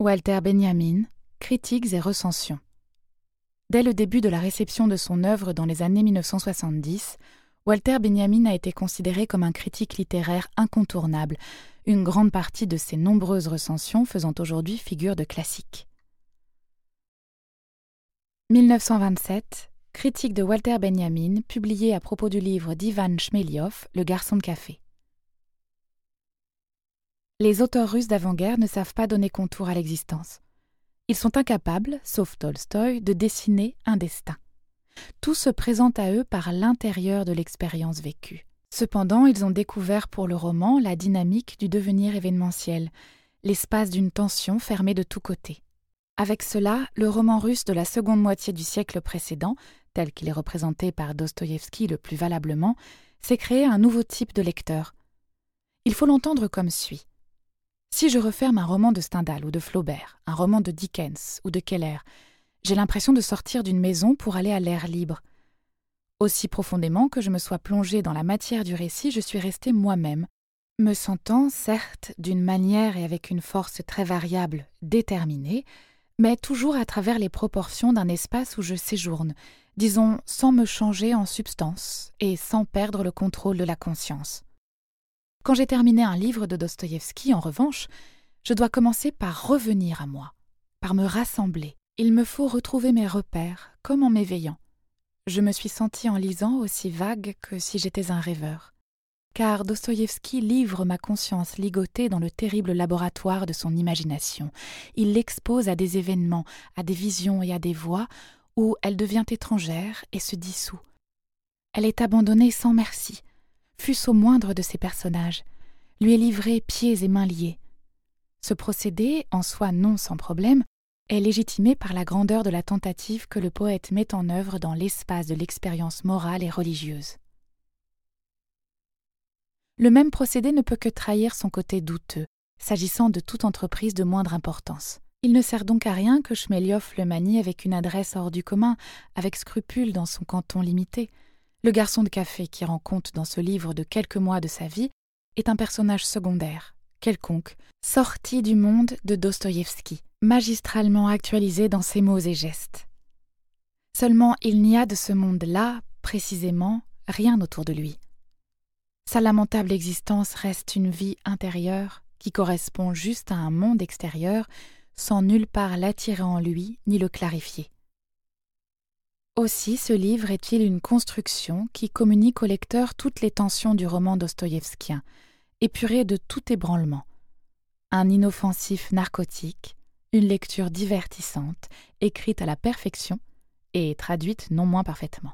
Walter Benjamin, Critiques et recensions. Dès le début de la réception de son œuvre dans les années 1970, Walter Benjamin a été considéré comme un critique littéraire incontournable, une grande partie de ses nombreuses recensions faisant aujourd'hui figure de classique. 1927, critique de Walter Benjamin, publié à propos du livre d'Ivan Shmeliov, Le garçon de café. Les auteurs russes d'avant-guerre ne savent pas donner contour à l'existence. Ils sont incapables, sauf Tolstoï, de dessiner un destin. Tout se présente à eux par l'intérieur de l'expérience vécue. Cependant, ils ont découvert pour le roman la dynamique du devenir événementiel, l'espace d'une tension fermée de tous côtés. Avec cela, le roman russe de la seconde moitié du siècle précédent, tel qu'il est représenté par Dostoïevski le plus valablement, s'est créé un nouveau type de lecteur. Il faut l'entendre comme suit. Si je referme un roman de Stendhal ou de Flaubert, un roman de Dickens ou de Keller, j'ai l'impression de sortir d'une maison pour aller à l'air libre. Aussi profondément que je me sois plongé dans la matière du récit, je suis resté moi-même, me sentant, certes, d'une manière et avec une force très variable, déterminée, mais toujours à travers les proportions d'un espace où je séjourne, disons sans me changer en substance et sans perdre le contrôle de la conscience. Quand j'ai terminé un livre de Dostoïevski, en revanche, je dois commencer par revenir à moi, par me rassembler. Il me faut retrouver mes repères, comme en m'éveillant. Je me suis sentie en lisant aussi vague que si j'étais un rêveur car Dostoïevski livre ma conscience ligotée dans le terrible laboratoire de son imagination. Il l'expose à des événements, à des visions et à des voix où elle devient étrangère et se dissout. Elle est abandonnée sans merci, fût-ce au moindre de ses personnages, lui est livrée pieds et mains liés. Ce procédé, en soi non sans problème, est légitimé par la grandeur de la tentative que le poète met en œuvre dans l'espace de l'expérience morale et religieuse. Le même procédé ne peut que trahir son côté douteux, s'agissant de toute entreprise de moindre importance. Il ne sert donc à rien que Schmelioff le manie avec une adresse hors du commun, avec scrupule dans son canton limité. Le garçon de café qui rend compte dans ce livre de quelques mois de sa vie est un personnage secondaire, quelconque, sorti du monde de Dostoïevski, magistralement actualisé dans ses mots et gestes. Seulement il n'y a de ce monde-là, précisément, rien autour de lui. Sa lamentable existence reste une vie intérieure qui correspond juste à un monde extérieur sans nulle part l'attirer en lui ni le clarifier. Aussi ce livre est-il une construction qui communique au lecteur toutes les tensions du roman dostoïevskien, épuré de tout ébranlement. Un inoffensif narcotique, une lecture divertissante, écrite à la perfection et traduite non moins parfaitement.